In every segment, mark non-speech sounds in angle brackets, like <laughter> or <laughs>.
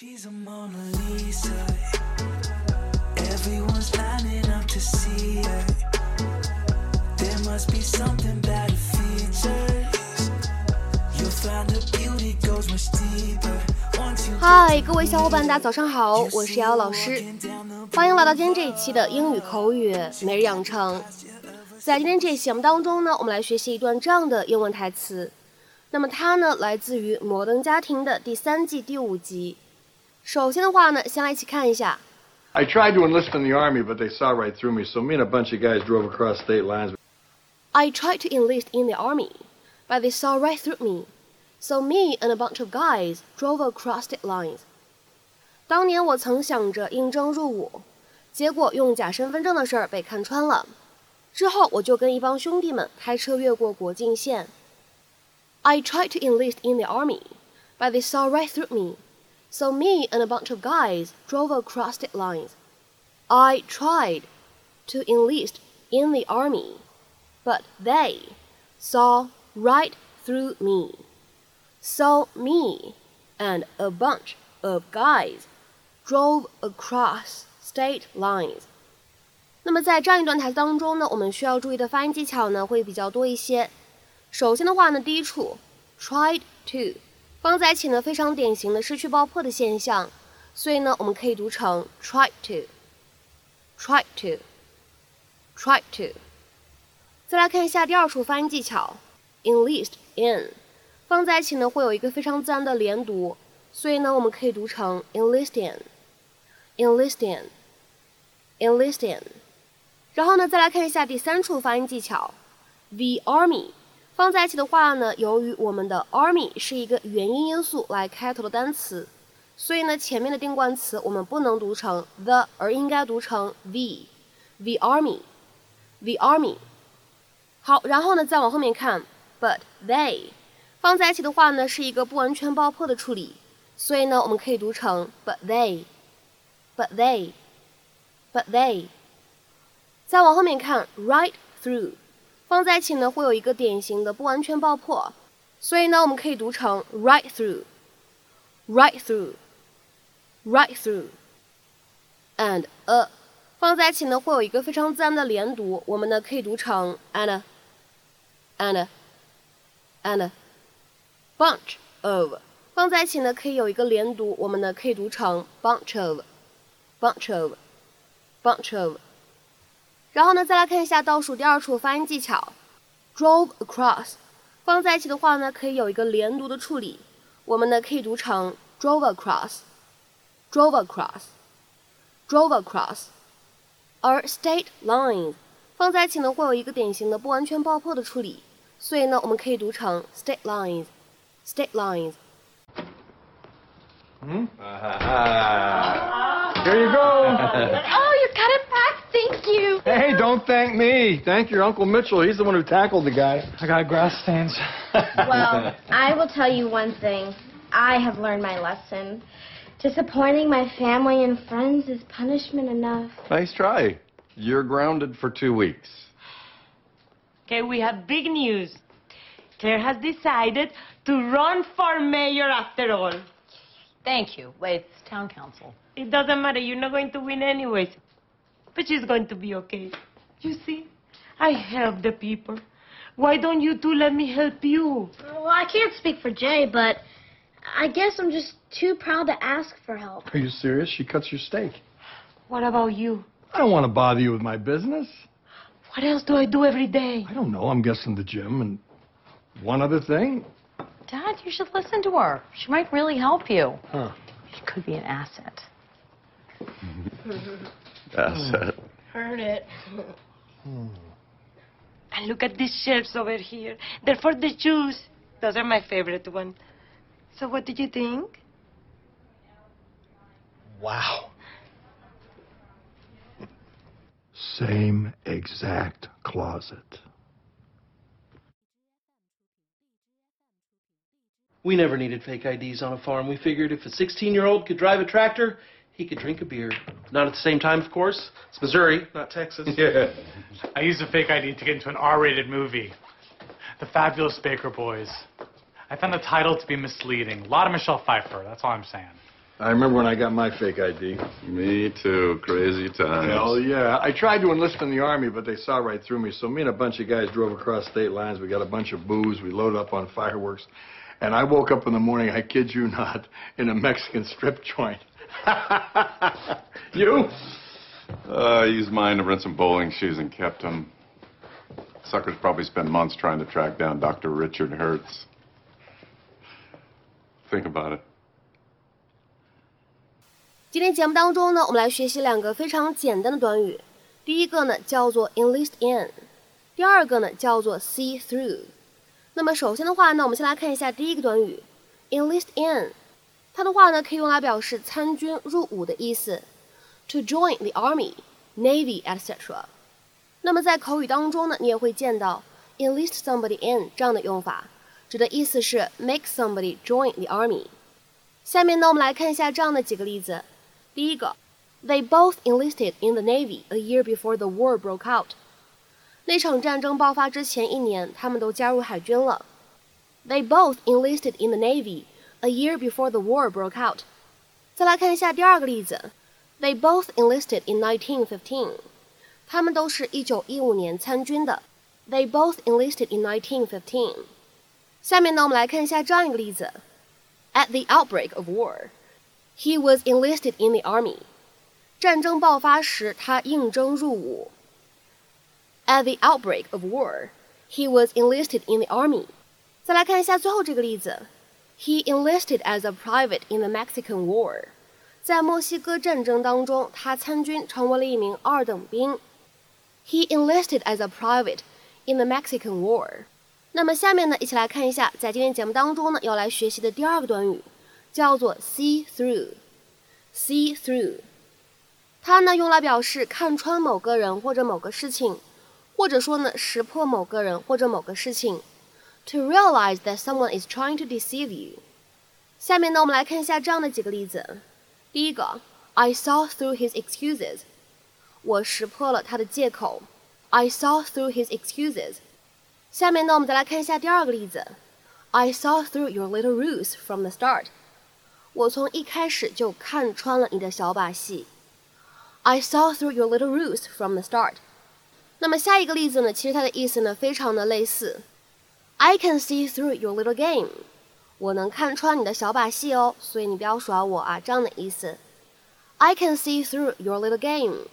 She's a Mona Lisa. Everyone's lining up to see her. There must be something about her features. You'll find her beauty goes much deeper. Once you 嗨，各位小伙伴，大家早上好，我是瑶瑶老师，欢迎来到今天这一期的英语口语每日养成。在今天这期节目当中呢，我们来学习一段这样的英文台词。那么它呢，来自于《摩登家庭》的第三季第五集。首先的话呢，先来一起看一下。 I tried to enlist in the army, but they saw right through me, so me and a bunch of guys drove across state lines. I tried to enlist in the army, but they saw right through me. So me and a bunch of guys drove across state lines. 当年我曾想着应征入伍，结果用假身份证的事儿被看穿了。之后我就跟一帮兄弟们开车越过国境线。I tried to enlist in the army, but they saw right through me. So me and a bunch of guys drove across state lines. I tried to enlist in the army, but they saw right through me. So me and a bunch of guys drove across state lines. 那么在这样一段台词当中呢，我们需要注意的发音技巧呢会比较多一些。首先的话呢，第一处 tried to 放在一起呢，非常典型的失去爆破的现象，所以呢，我们可以读成 tried to，tried to，tried to。再来看一下第二处发音技巧，enlist in，放在一起呢会有一个非常自然的连读，所以呢，我们可以读成 enlist in，enlist in，enlist in。然后呢，再来看一下第三处发音技巧，the army。放在一起的话呢，由于我们的 army 是一个元音因素来开头的单词，所以呢，前面的定冠词我们不能读成 the，而应该读成 the，the army，the army。好，然后呢，再往后面看，but they 放在一起的话呢，是一个不完全爆破的处理，所以呢，我们可以读成 but they，but they，but they。再往后面看，right through。放在一起呢，会有一个典型的不完全爆破，所以呢，我们可以读成 right through，right through，right through，and a，放在一起呢，会有一个非常自然的连读，我们呢可以读成 and，and，and，bunch of，放在一起呢可以有一个连读，我们呢可以读成 bunch of，bunch of，bunch of。然后呢，再来看一下倒数第二处发音技巧，drove across，放在一起的话呢，可以有一个连读的处理，我们呢可以读成 drove across，drove across，drove across。而 state lines 放在一起呢，会有一个典型的不完全爆破的处理，所以呢，我们可以读成 state lines，state lines。嗯，Here you go. Thank you. hey, don't thank me. Thank your Uncle Mitchell. He's the one who tackled the guy. I got grass stains. <laughs> Well, I will tell you one thing. I have learned my lesson. Disappointing my family and friends is punishment enough. Nice try. You're grounded for two weeks. Okay, we have big news. Claire has decided to run for mayor after all. Thank you. Wait, it's town council. It doesn't matter, you're not going to win anyways. But she's going to be okay. You see, I help the people. Why don't you two let me help you? Well, I can't speak for Jay, but I guess I'm just too proud to ask for help. Are you serious? She cuts your steak. What about you? I don't want to bother you with my business. What else do I do every day? I don't know. I'm guessing the gym and one other thing. Dad, you should listen to her. She might really help you. Huh. She could be an asset. <laughs> That's hmm. it. Heard it. Hmm. And look at these shelves over here. They're for the Jews. Those are my favorite ones. So what did you think? Wow. Same exact closet. We never needed fake IDs on a farm. We figured if a 16 year old could drive a tractor, he could drink a beer. Not at the same time, of course. It's Missouri, not Texas. <laughs> Yeah. I used a fake ID to get into an R-rated movie, The Fabulous Baker Boys. I found the title to be misleading. A lot of Michelle Pfeiffer, that's all I'm saying. I remember when I got my fake ID. Me too. Crazy times. Hell yeah. I tried to enlist in the Army, but they saw right through me. So me and a bunch of guys drove across state lines. We got a bunch of booze. We loaded up on fireworks. And I woke up in the morning, I kid you not, in a Mexican strip joint. <laughs> you? Uh, I used mine to rent some bowling shoes and kept them. Suckers probably spent months trying to track down Dr. Richard Hertz. Think about it. 今天节目当中呢，我们来学习两个非常简单的短语。第一个呢叫做 enlist in，第二个呢叫做 see through。那么首先的话呢，我们先来看一下第一个短语 enlist in， 它的话呢可以用来表示参军入伍的意思，to join the army, navy, etc. 那么在口语当中呢，你也会见到 enlist somebody in 这样的用法，指的意思是 make somebody join the army。下面呢，我们来看一下这样的几个例子。第一个，They both enlisted in the Navy a year before the war broke out。那场战争爆发之前一年，他们都加入海军了。They both enlisted in the Navy a year before the war broke out。再来看一下第二个例子，They both enlisted in 1915。他们都是一九一五年参军的。They both enlisted in 1915。下面呢，我们来看一下这样一个例子：At the outbreak of war。He was enlisted in the army. 战争爆发时，他应征入伍。At the outbreak of war, he was enlisted in the army. 再来看一下最后这个例子 ，He enlisted as a private in the Mexican War. 在墨西哥战争当中，他参军成为了一名二等兵。He enlisted as a private in the Mexican War. 那么下面呢，一起来看一下，在今天节目当中呢，要来学习的第二个短语。叫做 see through，see through，它呢用来表示看穿某个人或者某个事情，或者说呢识破某个人或者某个事情。To realize that someone is trying to deceive you。下面呢我们来看一下这样的几个例子。第一个，I saw through his excuses，我识破了他的借口。I saw through his excuses。下面呢我们再来看一下第二个例子，I saw through your little ruse from the start。我从一开始就看穿了你的小把戏。I saw through your little ruse from the start。那么下一个例子呢？其实它的意思呢非常的类似。 I can see through your little game。我能看穿你的小把戏哦，所以你不要耍我啊，这样的意思。I can see through your little game。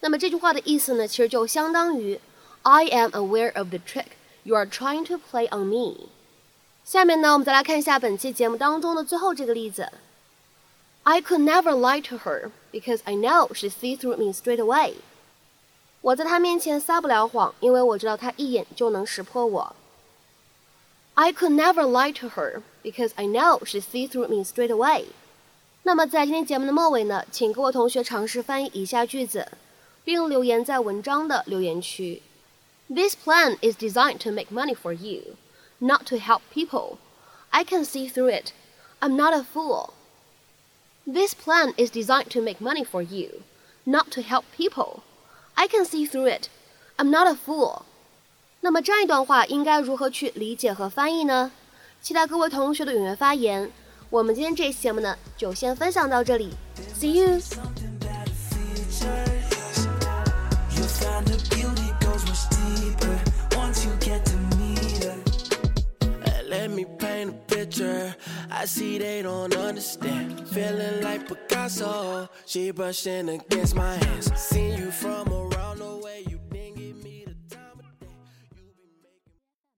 那么这句话的意思呢，其实就相当于 I am aware of the trick you are trying to play on me。下面呢，我们再来看一下本期节目当中的最后这个例子。I could never lie to her because I know she see through me straight away。我在她面前撒不了谎，因为我知道她一眼就能识破我。 I could never lie to her because I know she see through me straight away。那么在今天节目的末尾呢，请各位同学尝试翻译以下句子，并留言在文章的留言区。This plan is designed to make money for you not to help people. I can see through it. I'm not a fool. This plan is designed to make money for you, not to help people. I can see through it. I'm not a fool. 那么这样一段话应该如何去理解和翻译呢？期待各位同学的踊跃发言。我们今天这期节目呢，就先分享到这里。See you. I see they don't understand. Feeling like Picasso, she brushing against my hands. Seen you from